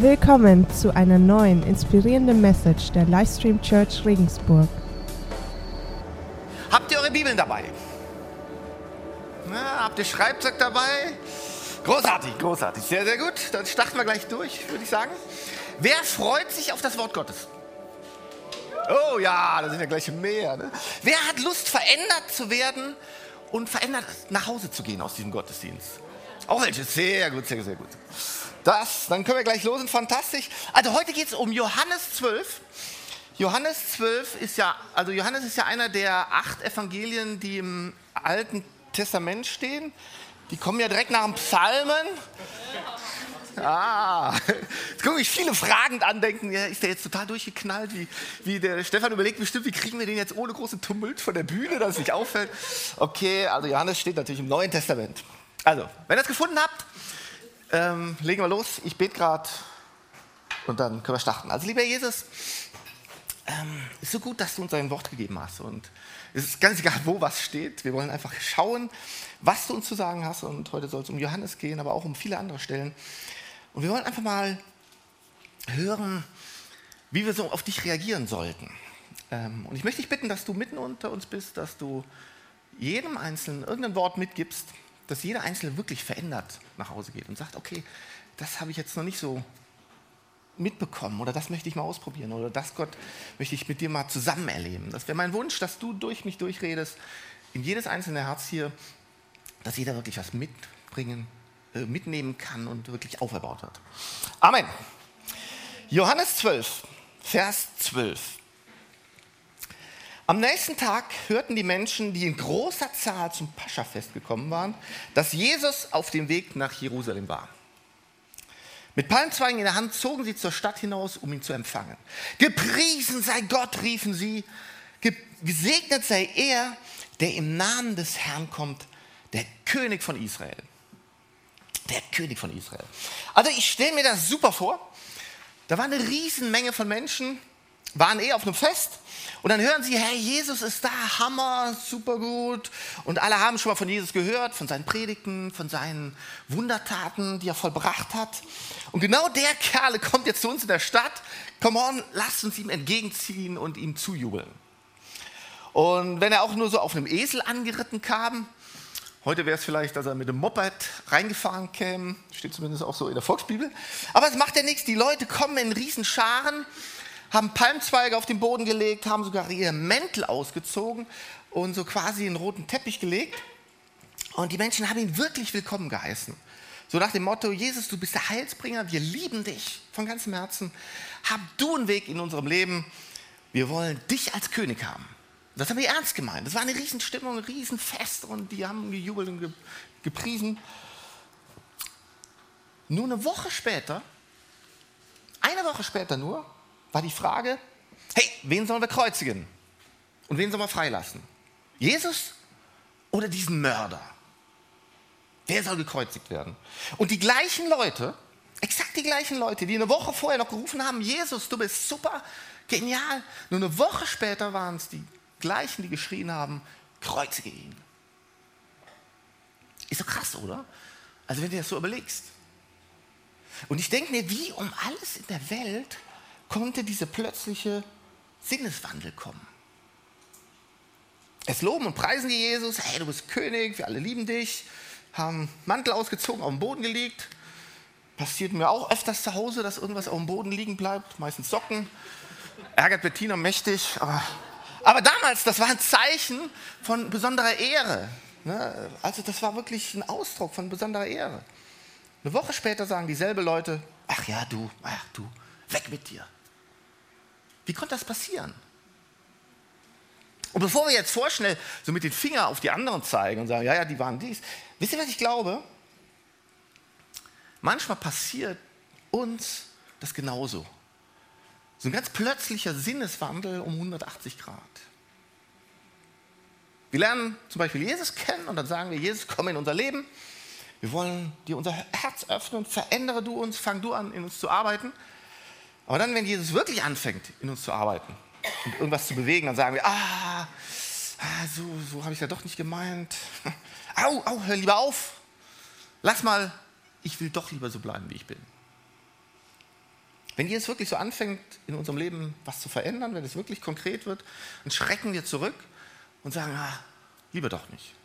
Willkommen zu einer neuen inspirierenden Message der Livestream Church Regensburg. Habt ihr eure Bibeln dabei? Na, habt ihr Schreibzeug dabei? Großartig, großartig, sehr, sehr gut. Dann starten wir gleich durch, würde ich sagen. Wer freut sich auf das Wort Gottes? Oh ja, da sind ja gleich mehr. Ne? Wer hat Lust, verändert zu werden und verändert nach Hause zu gehen aus diesem Gottesdienst? Auch welche, sehr gut, sehr, sehr gut. Das, dann können wir gleich losen, fantastisch. Also heute geht es um Johannes 12. Johannes 12 ist ja, also Johannes ist ja einer der acht Evangelien, die im Alten Testament stehen. Die kommen ja direkt nach dem Psalmen. Ah, jetzt gucken mich viele fragend an, denken, ja, ist der jetzt total durchgeknallt? Wie, wie der Stefan überlegt bestimmt, wie kriegen wir den jetzt ohne großen Tumult von der Bühne, dass es nicht auffällt? Okay, also Johannes steht natürlich im Neuen Testament. Also, wenn ihr es gefunden habt, ähm, legen wir los. Ich bete gerade und dann können wir starten. Also, lieber Jesus, ähm, ist so gut, dass du uns dein Wort gegeben hast. Und es ist ganz egal, wo was steht. Wir wollen einfach schauen, was du uns zu sagen hast. Und heute soll es um Johannes gehen, aber auch um viele andere Stellen. Und wir wollen einfach mal hören, wie wir so auf dich reagieren sollten. Ähm, und ich möchte dich bitten, dass du mitten unter uns bist, dass du jedem Einzelnen irgendein Wort mitgibst, dass jeder Einzelne wirklich verändert nach Hause geht und sagt, okay, das habe ich jetzt noch nicht so mitbekommen oder das möchte ich mal ausprobieren oder das, Gott, möchte ich mit dir mal zusammen erleben. Das wäre mein Wunsch, dass du durch mich durchredest, in jedes einzelne Herz hier, dass jeder wirklich was mitbringen, äh, mitnehmen kann und wirklich auferbaut wird. Amen. Johannes 12, Vers 12. Am nächsten Tag hörten die Menschen, die in großer Zahl zum Paschafest gekommen waren, dass Jesus auf dem Weg nach Jerusalem war. Mit Palmzweigen in der Hand zogen sie zur Stadt hinaus, um ihn zu empfangen. Gepriesen sei Gott, riefen sie. Gesegnet sei er, der im Namen des Herrn kommt, der König von Israel. Der König von Israel. Also ich stelle mir das super vor. Da war eine Riesenmenge von Menschen, waren eh auf einem Fest und dann hören sie, hey, Jesus ist da, Hammer, super gut. Und alle haben schon mal von Jesus gehört, von seinen Predigten, von seinen Wundertaten, die er vollbracht hat. Und genau der Kerl kommt jetzt zu uns in der Stadt. Come on, lasst uns ihm entgegenziehen und ihm zujubeln. Und wenn er auch nur so auf einem Esel angeritten kam, heute wäre es vielleicht, dass er mit dem Moped reingefahren käme, steht zumindest auch so in der Volksbibel. Aber es macht ja nichts, die Leute kommen in Riesenscharen haben Palmzweige auf den Boden gelegt, haben sogar ihre Mäntel ausgezogen und so quasi einen roten Teppich gelegt. Und die Menschen haben ihn wirklich willkommen geheißen. So nach dem Motto, Jesus, du bist der Heilsbringer, wir lieben dich von ganzem Herzen. Hab du einen Weg in unserem Leben. Wir wollen dich als König haben. Das haben wir ernst gemeint. Das war eine Riesenstimmung, ein Riesenfest und die haben gejubelt und gepriesen. Nur eine Woche später, eine Woche später nur, war die Frage, hey, wen sollen wir kreuzigen? Und wen sollen wir freilassen? Jesus oder diesen Mörder? Wer soll gekreuzigt werden? Und die gleichen Leute, exakt die gleichen Leute, die eine Woche vorher noch gerufen haben, Jesus, du bist super, genial. Nur eine Woche später waren es die gleichen, die geschrien haben, kreuzige ihn. Ist doch krass, oder? Also wenn du das so überlegst. Und ich denke mir, wie um alles in der Welt konnte dieser plötzliche Sinneswandel kommen. Es loben und preisen die Jesus, hey, du bist König, wir alle lieben dich, haben Mantel ausgezogen, auf dem Boden gelegt. Passiert mir auch öfters zu Hause, dass irgendwas auf dem Boden liegen bleibt, meistens Socken. Ärgert Bettina mächtig. Aber, damals, das war ein Zeichen von besonderer Ehre. Ne? Also das war wirklich ein Ausdruck von besonderer Ehre. Eine Woche später sagen dieselben Leute, ach ja, du, ach du, weg mit dir. Wie konnte das passieren? Und bevor wir jetzt vorschnell so mit den Fingern auf die anderen zeigen und sagen, ja, ja, die waren dies, wisst ihr, was ich glaube? Manchmal passiert uns das genauso. So ein ganz plötzlicher Sinneswandel um 180 Grad. Wir lernen zum Beispiel Jesus kennen und dann sagen wir, Jesus, komm in unser Leben. Wir wollen dir unser Herz öffnen, verändere du uns, fang du an, in uns zu arbeiten. Aber dann, wenn Jesus wirklich anfängt, in uns zu arbeiten und irgendwas zu bewegen, dann sagen wir, ah, ah so, so habe ich ja doch nicht gemeint. Au, au, hör lieber auf. Lass mal, ich will doch lieber so bleiben, wie ich bin. Wenn Jesus wirklich so anfängt, in unserem Leben was zu verändern, wenn es wirklich konkret wird, dann schrecken wir zurück und sagen, ah, lieber doch nicht.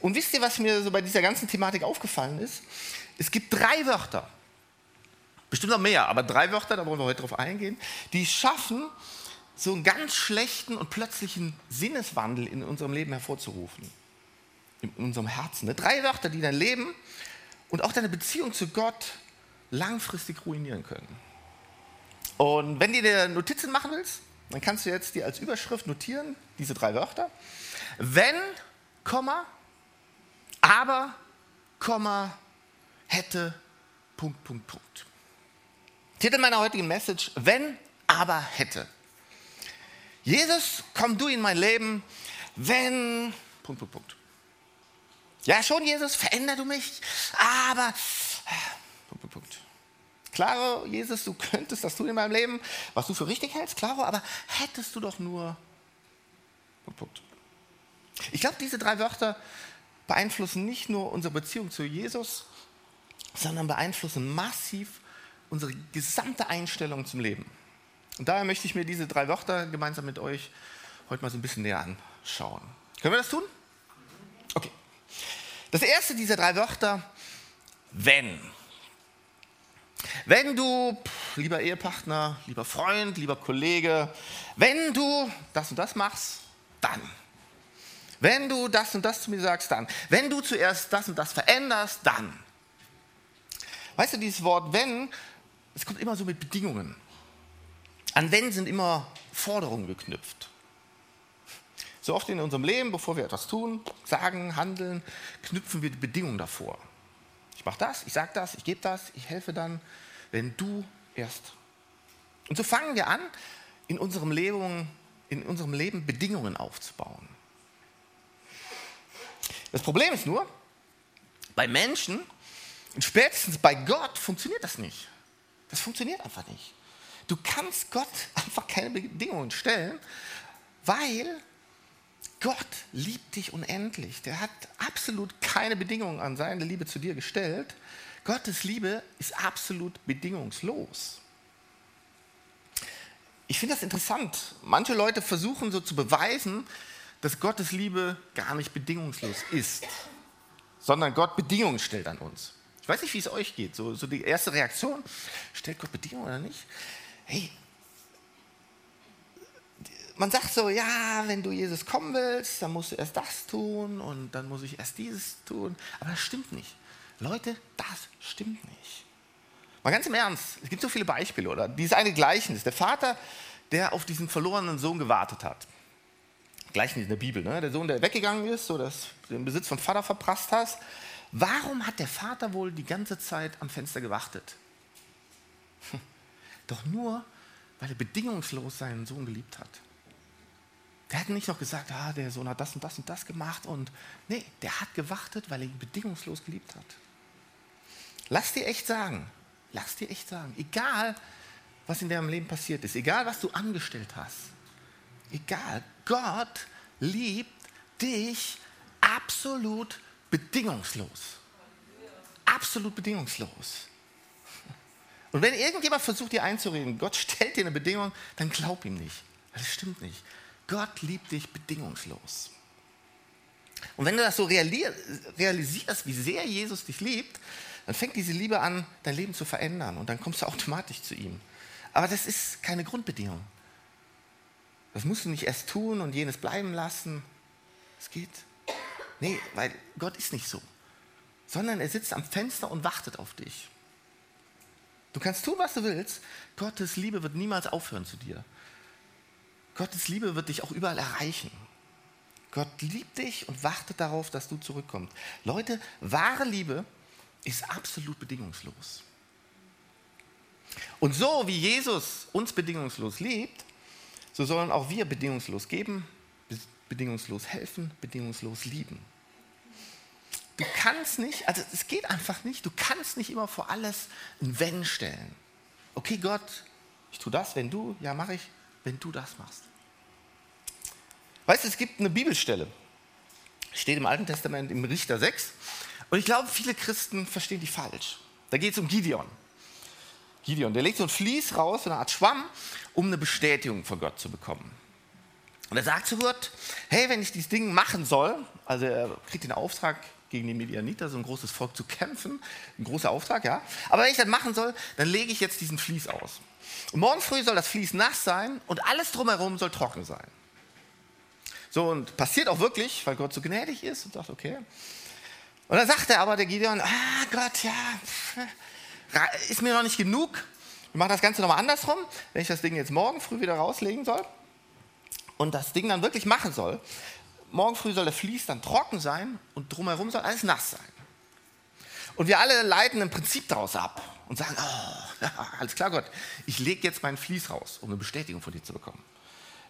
Und wisst ihr, was mir so bei dieser ganzen Thematik aufgefallen ist? Es gibt drei Wörter, bestimmt noch mehr, aber drei Wörter, da wollen wir heute drauf eingehen, die schaffen, so einen ganz schlechten und plötzlichen Sinneswandel in unserem Leben hervorzurufen. In unserem Herzen. Ne? Drei Wörter, die dein Leben und auch deine Beziehung zu Gott langfristig ruinieren können. Und wenn du dir Notizen machen willst, dann kannst du jetzt dir als Überschrift notieren, diese drei Wörter. Wenn, Komma, aber, Komma, hätte, Punkt, Punkt, Punkt. Titel meiner heutigen Message, wenn, aber, hätte. Jesus, komm du in mein Leben, wenn, Punkt, Punkt, Punkt. Ja, schon, Jesus, veränder du mich, aber, Punkt, Punkt, Punkt. Klaro, Jesus, du könntest das tun in meinem Leben, was du für richtig hältst, klaro, aber hättest du doch nur, Punkt, Punkt. Ich glaube, diese drei Wörter beeinflussen nicht nur unsere Beziehung zu Jesus, sondern beeinflussen massiv unsere gesamte Einstellung zum Leben. Und daher möchte ich mir diese drei Wörter gemeinsam mit euch heute mal so ein bisschen näher anschauen. Können wir das tun? Okay. Das erste dieser drei Wörter, wenn. Wenn du, lieber Ehepartner, lieber Freund, lieber Kollege, wenn du das und das machst, dann. Wenn du das und das zu mir sagst, dann. Wenn du zuerst das und das veränderst, dann. Weißt du, dieses Wort wenn, es kommt immer so mit Bedingungen. An wenn sind immer Forderungen geknüpft. So oft in unserem Leben, bevor wir etwas tun, sagen, handeln, knüpfen wir die Bedingungen davor. Ich mache das, ich sage das, ich gebe das, ich helfe dann, wenn du erst. Und so fangen wir an, in unserem Leben, in unserem Leben Bedingungen aufzubauen. Das Problem ist nur, bei Menschen und spätestens bei Gott funktioniert das nicht. Das funktioniert einfach nicht. Du kannst Gott einfach keine Bedingungen stellen, weil Gott liebt dich unendlich. Der hat absolut keine Bedingungen an seine Liebe zu dir gestellt. Gottes Liebe ist absolut bedingungslos. Ich finde das interessant. Manche Leute versuchen so zu beweisen, dass Gottes Liebe gar nicht bedingungslos ist, sondern Gott Bedingungen stellt an uns. Ich weiß nicht, wie es euch geht. So, so die erste Reaktion, stellt Gott Bedingungen oder nicht? Hey, man sagt so, ja, wenn du Jesus kommen willst, dann musst du erst das tun und dann muss ich erst dieses tun. Aber das stimmt nicht. Leute, das stimmt nicht. Mal ganz im Ernst, es gibt so viele Beispiele, oder? Dieses eine Gleichnis, der Vater, der auf diesen verlorenen Sohn gewartet hat. Gleichnis in der Bibel, ne? der Sohn, der weggegangen ist, so dass den Besitz von Vater verprasst hast. Warum hat der Vater wohl die ganze Zeit am Fenster gewartet? Doch nur, weil er bedingungslos seinen Sohn geliebt hat. Der hat nicht noch gesagt, ah, der Sohn hat das und das und das gemacht und nee, der hat gewartet, weil er ihn bedingungslos geliebt hat. Lass dir echt sagen, lass dir echt sagen, egal was in deinem Leben passiert ist, egal was du angestellt hast, egal, Gott liebt dich absolut bedingungslos. Absolut bedingungslos. Und wenn irgendjemand versucht, dir einzureden, Gott stellt dir eine Bedingung, dann glaub ihm nicht. Das stimmt nicht. Gott liebt dich bedingungslos. Und wenn du das so realisierst, wie sehr Jesus dich liebt, dann fängt diese Liebe an, dein Leben zu verändern und dann kommst du automatisch zu ihm. Aber das ist keine Grundbedingung. Das musst du nicht erst tun und jenes bleiben lassen. Es geht Nee, weil Gott ist nicht so. Sondern er sitzt am Fenster und wartet auf dich. Du kannst tun, was du willst. Gottes Liebe wird niemals aufhören zu dir. Gottes Liebe wird dich auch überall erreichen. Gott liebt dich und wartet darauf, dass du zurückkommst. Leute, wahre Liebe ist absolut bedingungslos. Und so wie Jesus uns bedingungslos liebt, so sollen auch wir bedingungslos geben, bedingungslos helfen, bedingungslos lieben. Du kannst nicht, also es geht einfach nicht, du kannst nicht immer vor alles ein Wenn stellen. Okay, Gott, ich tue das, wenn du, ja, mache ich, wenn du das machst. Weißt du, es gibt eine Bibelstelle, steht im Alten Testament im Richter 6, und ich glaube, viele Christen verstehen die falsch. Da geht es um Gideon. Gideon, der legt so ein Vlies raus, so eine Art Schwamm, um eine Bestätigung von Gott zu bekommen. Und er sagt zu Gott, hey, wenn ich dieses Ding machen soll, also er kriegt den Auftrag, gegen die Medianiter, so ein großes Volk zu kämpfen, ein großer Auftrag, ja. Aber wenn ich das machen soll, dann lege ich jetzt diesen Vlies aus. Und morgen früh soll das Vlies nass sein und alles drumherum soll trocken sein. So, und passiert auch wirklich, weil Gott so gnädig ist und sagt, okay. Und dann sagt er aber, der Gideon, ah Gott, ja, ist mir noch nicht genug. Wir machen das Ganze nochmal andersrum, wenn ich das Ding jetzt morgen früh wieder rauslegen soll und das Ding dann wirklich machen soll, morgen früh soll der Vlies dann trocken sein und drumherum soll alles nass sein. Und wir alle leiten im Prinzip daraus ab und sagen, oh, ja, alles klar Gott, ich lege jetzt meinen Vlies raus, um eine Bestätigung von dir zu bekommen.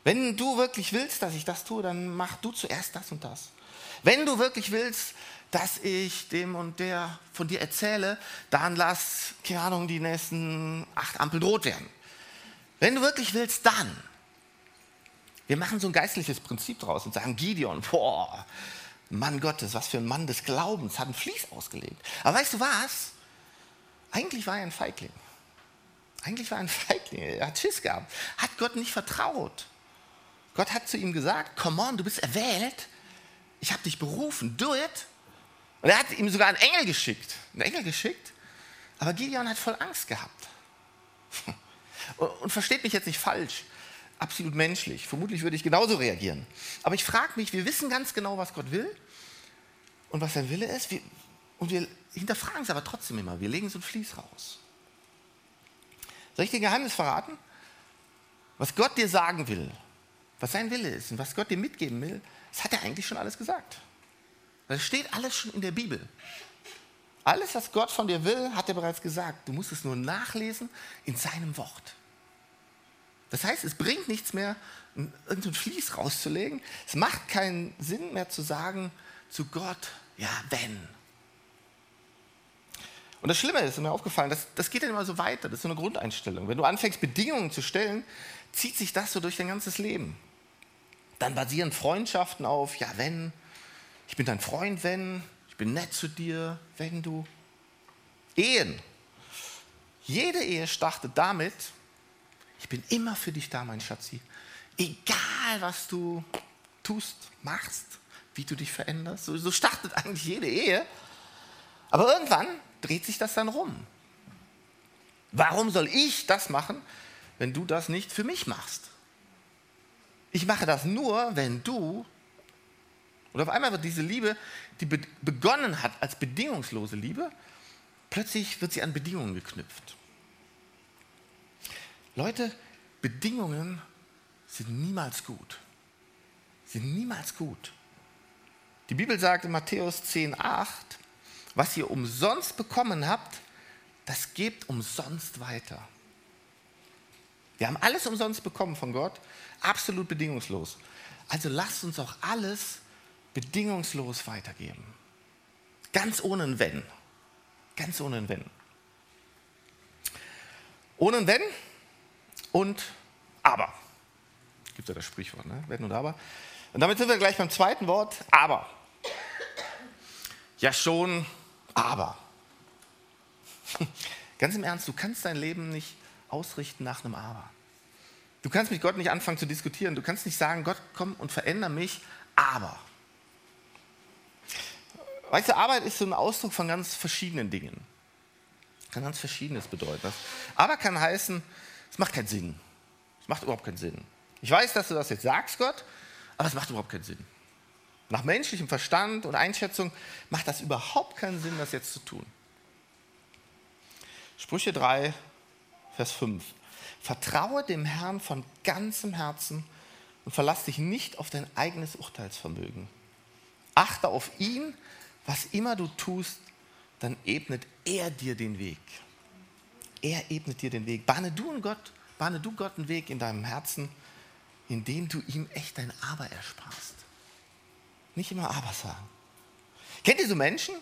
Wenn du wirklich willst, dass ich das tue, dann mach du zuerst das und das. Wenn du wirklich willst, dass ich dem und der von dir erzähle, dann lass, keine Ahnung, die nächsten acht Ampeln rot werden. Wenn du wirklich willst, dann. Wir machen so ein geistliches Prinzip draus und sagen, Gideon, boah, Mann Gottes, was für ein Mann des Glaubens, hat ein Vlies ausgelegt. Aber weißt du was? Eigentlich war er ein Feigling. Eigentlich war er ein Feigling. Er hat Schiss gehabt. Hat Gott nicht vertraut. Gott hat zu ihm gesagt, come on, du bist erwählt. Ich habe dich berufen, do it. Und er hat ihm sogar einen Engel geschickt. Einen Engel geschickt. Aber Gideon hat voll Angst gehabt. Und versteht mich jetzt nicht falsch absolut menschlich. Vermutlich würde ich genauso reagieren. Aber ich frage mich, wir wissen ganz genau, was Gott will und was sein Wille ist. Wir, und wir hinterfragen es aber trotzdem immer. Wir legen so ein Fließ raus. Soll ich dir Geheimnis verraten? Was Gott dir sagen will, was sein Wille ist und was Gott dir mitgeben will, das hat er eigentlich schon alles gesagt. Das steht alles schon in der Bibel. Alles, was Gott von dir will, hat er bereits gesagt. Du musst es nur nachlesen in seinem Wort. Das heißt, es bringt nichts mehr, irgendein Fließ rauszulegen. Es macht keinen Sinn mehr zu sagen zu Gott, ja, wenn. Und das Schlimme ist, mir aufgefallen, das, das geht dann immer so weiter. Das ist so eine Grundeinstellung. Wenn du anfängst, Bedingungen zu stellen, zieht sich das so durch dein ganzes Leben. Dann basieren Freundschaften auf, ja, wenn, ich bin dein Freund, wenn, ich bin nett zu dir, wenn du. Ehen. Jede Ehe startet damit, ich bin immer für dich da, mein Schatzi. Egal, was du tust, machst, wie du dich veränderst. So, so startet eigentlich jede Ehe. Aber irgendwann dreht sich das dann rum. Warum soll ich das machen, wenn du das nicht für mich machst? Ich mache das nur, wenn du. Und auf einmal wird diese Liebe, die begonnen hat als bedingungslose Liebe, plötzlich wird sie an Bedingungen geknüpft. Leute, Bedingungen sind niemals gut. Sind niemals gut. Die Bibel sagt in Matthäus 10,8, was ihr umsonst bekommen habt, das gebt umsonst weiter. Wir haben alles umsonst bekommen von Gott, absolut bedingungslos. Also lasst uns auch alles bedingungslos weitergeben. Ganz ohne ein Wenn. Ganz ohne ein Wenn. Ohne ein Wenn und aber. Gibt ja das Sprichwort, ne? Wenn und aber. Und damit sind wir gleich beim zweiten Wort, aber. Ja schon, aber. Ganz im Ernst, du kannst dein Leben nicht ausrichten nach einem Aber. Du kannst mit Gott nicht anfangen zu diskutieren. Du kannst nicht sagen, Gott, komm und verändere mich, aber. Weißt du, Arbeit ist so ein Ausdruck von ganz verschiedenen Dingen. Kann ganz Verschiedenes bedeuten. Aber kann heißen, es macht keinen Sinn. Es macht überhaupt keinen Sinn. Ich weiß, dass du das jetzt sagst, Gott, aber es macht überhaupt keinen Sinn. Nach menschlichem Verstand und Einschätzung macht das überhaupt keinen Sinn, das jetzt zu tun. Sprüche 3, Vers 5. Vertraue dem Herrn von ganzem Herzen und verlass dich nicht auf dein eigenes Urteilsvermögen. Achte auf ihn, was immer du tust, dann ebnet er dir den Weg. Er ebnet dir den Weg. Bahne du, Gott, bahne du Gott einen Weg in deinem Herzen, indem du ihm echt dein Aber ersparst. Nicht immer Aber sagen. Kennt ihr so Menschen?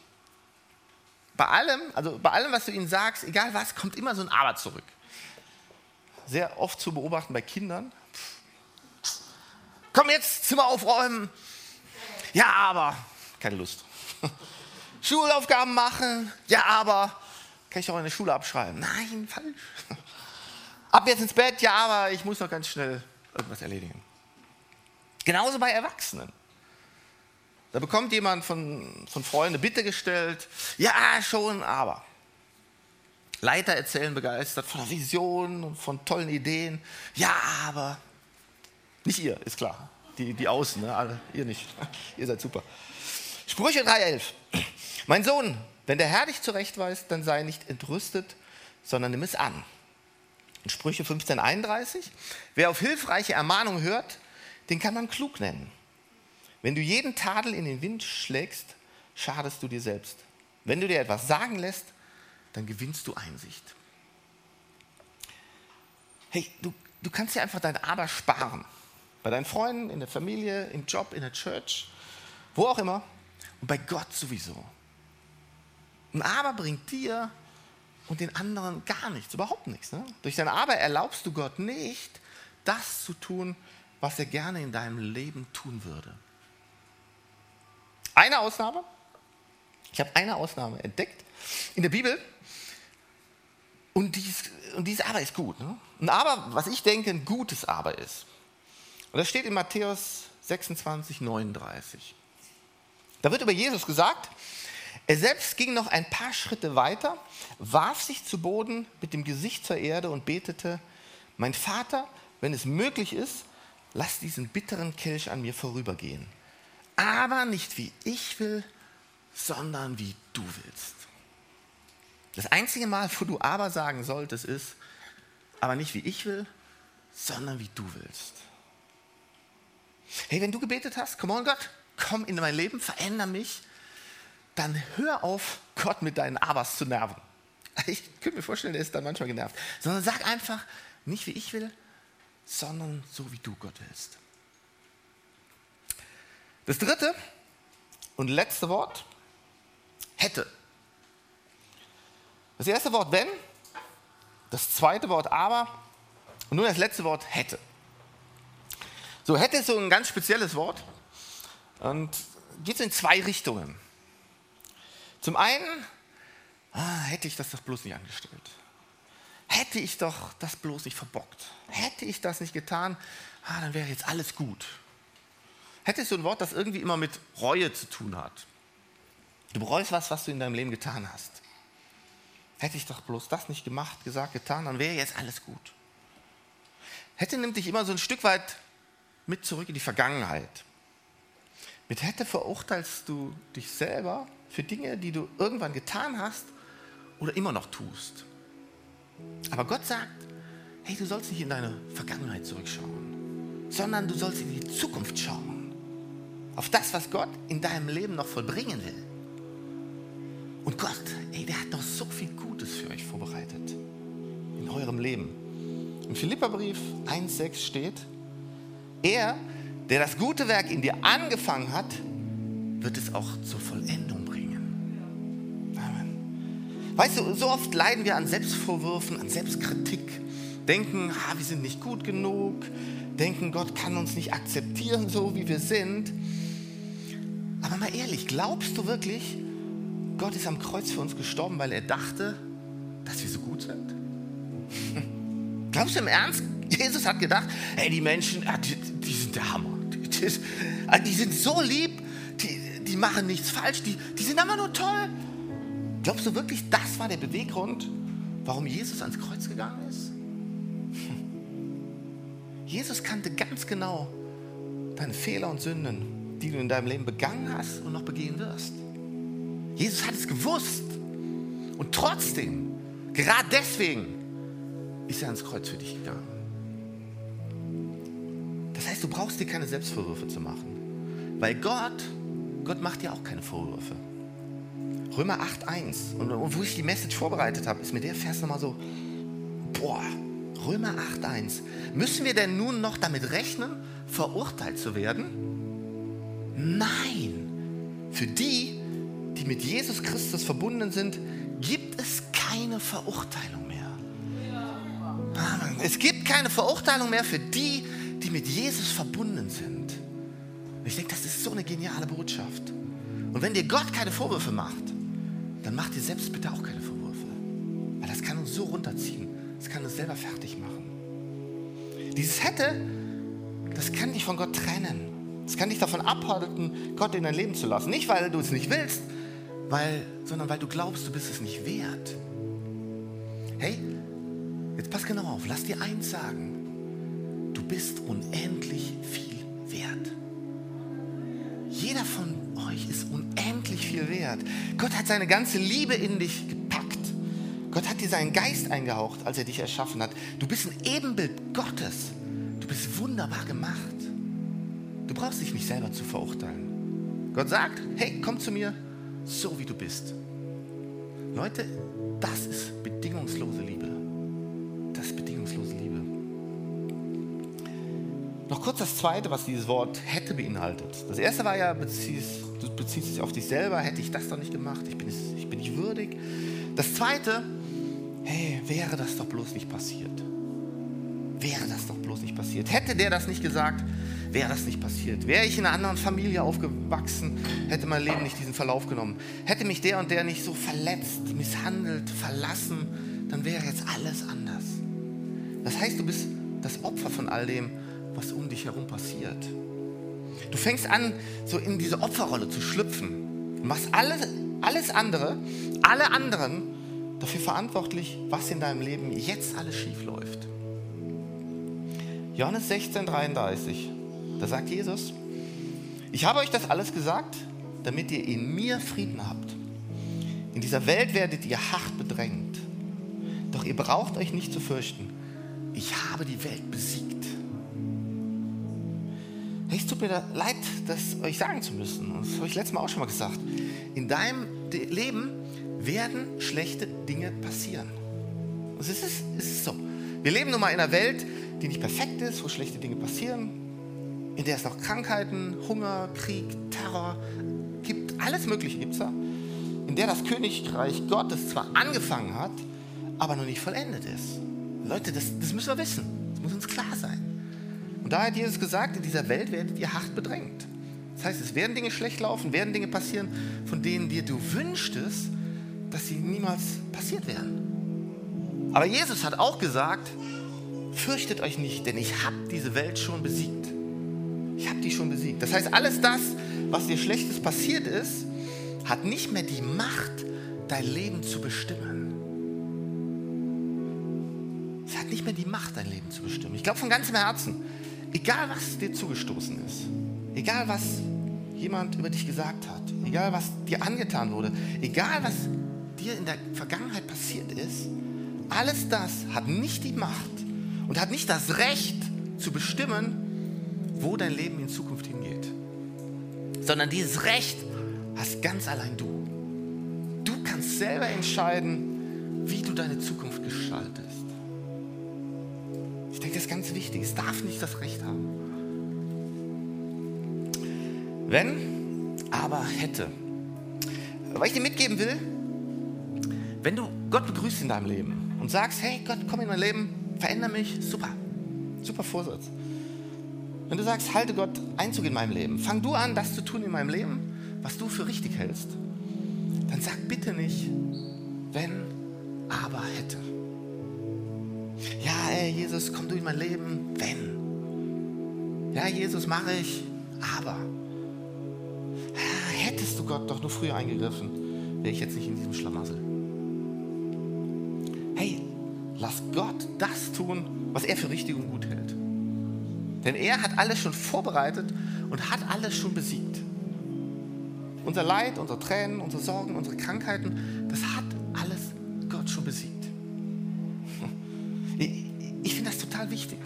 Bei allem, also bei allem, was du ihnen sagst, egal was, kommt immer so ein Aber zurück. Sehr oft zu beobachten bei Kindern. Komm jetzt, Zimmer aufräumen. Ja, aber. Keine Lust. Schulaufgaben machen. Ja, aber Kann ich auch in der Schule abschreiben? Nein, falsch. Ab jetzt ins Bett, ja, aber ich muss noch ganz schnell irgendwas erledigen. Genauso bei Erwachsenen. Da bekommt jemand von, von Freunden Bitte gestellt. Ja, schon, aber. Leiter erzählen begeistert von der Vision und von tollen Ideen. Ja, aber. Nicht ihr, ist klar. Die, die Außen, ne? Alle, ihr nicht. ihr seid super. Sprüche 3,11. Mein Sohn, wenn der Herr dich zurechtweist, dann sei nicht entrüstet, sondern nimm es an. In Sprüche 15,31. Wer auf hilfreiche Ermahnung hört, den kann man klug nennen. Wenn du jeden Tadel in den Wind schlägst, schadest du dir selbst. Wenn du dir etwas sagen lässt, dann gewinnst du Einsicht. Hey, du, du kannst dir einfach dein Aber sparen. Bei deinen Freunden, in der Familie, im Job, in der Church, wo auch immer. Und bei Gott sowieso. Ein Aber bringt dir und den anderen gar nichts, überhaupt nichts. Ne? Durch dein Aber erlaubst du Gott nicht, das zu tun, was er gerne in deinem Leben tun würde. Eine Ausnahme, ich habe eine Ausnahme entdeckt in der Bibel und, dies, und dieses Aber ist gut. Ne? Ein Aber, was ich denke, ein gutes Aber ist. Und das steht in Matthäus 26, 39. Da wird über Jesus gesagt, er selbst ging noch ein paar Schritte weiter, warf sich zu Boden mit dem Gesicht zur Erde und betete, mein Vater, wenn es möglich ist, lass diesen bitteren Kelch an mir vorübergehen. Aber nicht wie ich will, sondern wie du willst. Das einzige Mal, wo du aber sagen solltest, ist, aber nicht wie ich will, sondern wie du willst. Hey, wenn du gebetet hast, come on Gott, komm in mein Leben, veränder mich, dann hör auf, Gott mit deinen Abers zu nerven. Ich könnte mir vorstellen, der ist dann manchmal genervt. Sondern sag einfach, nicht wie ich will, sondern so wie du Gott willst. Das dritte und letzte Wort, hätte. Das erste Wort wenn, das zweite Wort aber und nun das letzte Wort hätte. So, hätte ist so ein ganz spezielles Wort und geht so in zwei Richtungen. Zum einen, ah, hätte ich das doch bloß nicht angestellt. Hätte ich doch das bloß nicht verbockt. Hätte ich das nicht getan, ah, dann wäre jetzt alles gut. Hätte so ein Wort, das irgendwie immer mit Reue zu tun hat. Du bereust was, was du in deinem Leben getan hast. Hätte ich doch bloß das nicht gemacht, gesagt, getan, dann wäre jetzt alles gut. Hätte nimmt dich immer so ein Stück weit mit zurück in die Vergangenheit. Mit hätte verurteilst du dich selber für Dinge, die du irgendwann getan hast oder immer noch tust. Aber Gott sagt, hey, du sollst nicht in deine Vergangenheit zurückschauen, sondern du sollst in die Zukunft schauen. Auf das, was Gott in deinem Leben noch vollbringen will. Und Gott, ey, der hat noch so viel Gutes für euch vorbereitet in eurem Leben. Im Philipperbrief 1,6 steht, er, der das gute Werk in dir angefangen hat, wird es auch zur Vollendung bringen. Weißt du, so oft leiden wir an Selbstvorwürfen, an Selbstkritik, denken, ah, wir sind nicht gut genug, denken, Gott kann uns nicht akzeptieren, so wie wir sind. Aber mal ehrlich, glaubst du wirklich, Gott ist am Kreuz für uns gestorben, weil er dachte, dass wir so gut sind? Glaubst du im Ernst? Jesus hat gedacht, hey, die Menschen, die, die sind der Hammer. Die, die, die sind so lieb, die, die machen nichts falsch, die, die sind aber nur toll. Glaubst du wirklich, das war der Beweggrund, warum Jesus ans Kreuz gegangen ist? Jesus kannte ganz genau deine Fehler und Sünden, die du in deinem Leben begangen hast und noch begehen wirst. Jesus hat es gewusst. Und trotzdem, gerade deswegen, ist er ans Kreuz für dich gegangen. Das heißt, du brauchst dir keine Selbstvorwürfe zu machen. Weil Gott, Gott macht dir auch keine Vorwürfe. Römer 8,1. Und, wo ich die Message vorbereitet habe, ist mir der Vers nochmal so, boah, Römer 8,1. Müssen wir denn nun noch damit rechnen, verurteilt zu werden? Nein. Für die, die mit Jesus Christus verbunden sind, gibt es keine Verurteilung mehr. Es gibt keine Verurteilung mehr für die, die mit Jesus verbunden sind. Und ich denke, das ist so eine geniale Botschaft. Und wenn dir Gott keine Vorwürfe macht, dann mach dir selbst bitte auch keine Vorwürfe. so runterziehen. Es kann uns selber fertig machen. Dieses hätte, das kann dich von Gott trennen. Es kann dich davon abhalten, Gott in dein Leben zu lassen. Nicht, weil du es nicht willst, weil, sondern weil du glaubst, du bist es nicht wert. Hey, jetzt pass genau auf, lass dir eins sagen. Du bist unendlich viel wert. Jeder von euch ist unendlich viel wert. Gott hat seine ganze Liebe in dich gepackt. Gott hat dir seinen Geist eingehaucht, als er dich erschaffen hat. Du bist ein Ebenbild Gottes. Du bist wunderbar gemacht. Du brauchst dich nicht selber zu verurteilen. Gott sagt, hey, komm zu mir, so wie du bist. Leute, das ist bedingungslose Liebe. Das ist bedingungslose Noch kurz das Zweite, was dieses Wort hätte beinhaltet. Das Erste war ja, beziehst, du beziehst dich auf dich selber, hätte ich das doch nicht gemacht, ich bin, ich bin nicht würdig. Das Zweite, hey, wäre das doch bloß nicht passiert. Wäre das doch bloß nicht passiert. Hätte der das nicht gesagt, wäre das nicht passiert. Wäre ich in einer anderen Familie aufgewachsen, hätte mein Leben nicht diesen Verlauf genommen. Hätte mich der und der nicht so verletzt, misshandelt, verlassen, dann wäre jetzt alles anders. Das heißt, du bist das Opfer von all dem, was um dich herum passiert. Du fängst an, so in diese Opferrolle zu schlüpfen. Du machst alles, alles andere, alle anderen dafür verantwortlich, was in deinem Leben jetzt alles schief läuft. Johannes 16, 33. Da sagt Jesus, ich habe euch das alles gesagt, damit ihr in mir Frieden habt. In dieser Welt werdet ihr hart bedrängt. Doch ihr braucht euch nicht zu fürchten. Ich habe die Welt besiegt. Es tut mir leid, das euch sagen zu müssen. Das habe ich letztes Mal auch schon mal gesagt. In deinem Leben werden schlechte Dinge passieren. Es ist, es ist so. Wir leben nun mal in einer Welt, die nicht perfekt ist, wo schlechte Dinge passieren, in der es noch Krankheiten, Hunger, Krieg, Terror gibt. Alles Mögliche gibt es da. In der das Königreich Gottes zwar angefangen hat, aber noch nicht vollendet ist. Leute, das, das müssen wir wissen. Das muss uns klar sein. Und da hat Jesus gesagt, in dieser Welt werdet ihr hart bedrängt. Das heißt, es werden Dinge schlecht laufen, werden Dinge passieren, von denen dir du wünschtest, dass sie niemals passiert wären. Aber Jesus hat auch gesagt, fürchtet euch nicht, denn ich habe diese Welt schon besiegt. Ich habe die schon besiegt. Das heißt, alles das, was dir Schlechtes passiert ist, hat nicht mehr die Macht, dein Leben zu bestimmen. Es hat nicht mehr die Macht, dein Leben zu bestimmen. Ich glaube von ganzem Herzen, egal was dir zugestoßen ist, egal was jemand über dich gesagt hat, egal was dir angetan wurde, egal was dir in der Vergangenheit passiert ist, alles das hat nicht die Macht und hat nicht das Recht zu bestimmen, wo dein Leben in Zukunft hingeht. Sondern dieses Recht hast ganz allein du. Du kannst selber entscheiden, wie du deine Zukunft gestaltest. Ganz wichtig. Es darf nicht das Recht haben. Wenn, aber hätte. Was ich dir mitgeben will, wenn du Gott begrüßt in deinem Leben und sagst, hey Gott, komm in mein Leben, verändere mich, super, super Vorsatz. Wenn du sagst, halte Gott Einzug in meinem Leben, fang du an, das zu tun in meinem Leben, was du für richtig hältst, dann sag bitte nicht, wenn, aber hätte. Ja, ey, Jesus, komm du in mein Leben, wenn. Ja, Jesus, mache ich, aber. Ja, hättest du Gott doch nur früher eingegriffen, wäre ich jetzt nicht in diesem Schlamassel. Hey, lass Gott das tun, was er für richtig und gut hält. Denn er hat alles schon vorbereitet und hat alles schon besiegt. Unser Leid, unsere Tränen, unsere Sorgen, unsere Krankheiten, das hat alles Gott schon besiegt. Total wichtig,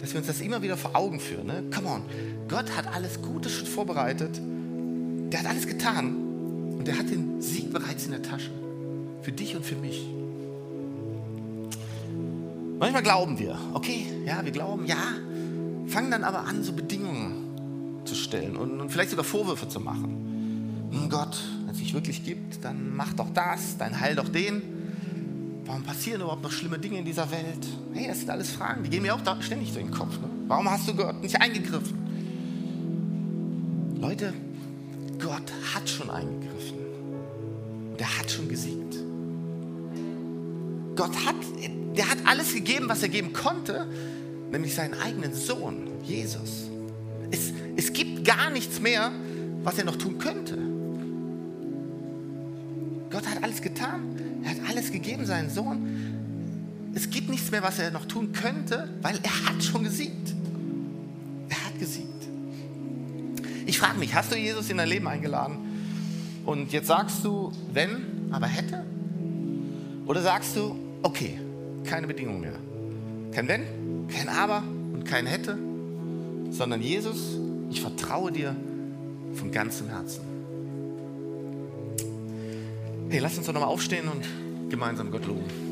dass wir uns das immer wieder vor Augen führen. Ne? Come on, Gott hat alles Gute schon vorbereitet. Der hat alles getan und der hat den Sieg bereits in der Tasche. Für dich und für mich. Manchmal glauben wir, okay, ja, wir glauben, ja, fangen dann aber an, so Bedingungen zu stellen und, und vielleicht sogar Vorwürfe zu machen. Hm, Gott, wenn es dich wirklich gibt, dann mach doch das, dann heil doch den. Warum passieren überhaupt noch schlimme Dinge in dieser Welt? Hey, das sind alles Fragen, die gehen mir auch da ständig durch den Kopf. Ne? Warum hast du Gott nicht eingegriffen? Leute, Gott hat schon eingegriffen. Und er hat schon gesiegt. Gott hat, der hat alles gegeben, was er geben konnte, nämlich seinen eigenen Sohn, Jesus. Es, es gibt gar nichts mehr, was er noch tun könnte. Gott hat alles getan, er hat alles gegeben, seinen Sohn. Es gibt nichts mehr, was er noch tun könnte, weil er hat schon gesiegt. Er hat gesiegt. Ich frage mich, hast du Jesus in dein Leben eingeladen? Und jetzt sagst du, wenn, aber hätte? Oder sagst du, okay, keine Bedingung mehr. Kein Wenn, kein Aber und kein Hätte, sondern Jesus, ich vertraue dir von ganzem Herzen. Hey, lass uns doch nochmal aufstehen und gemeinsam Gott loben.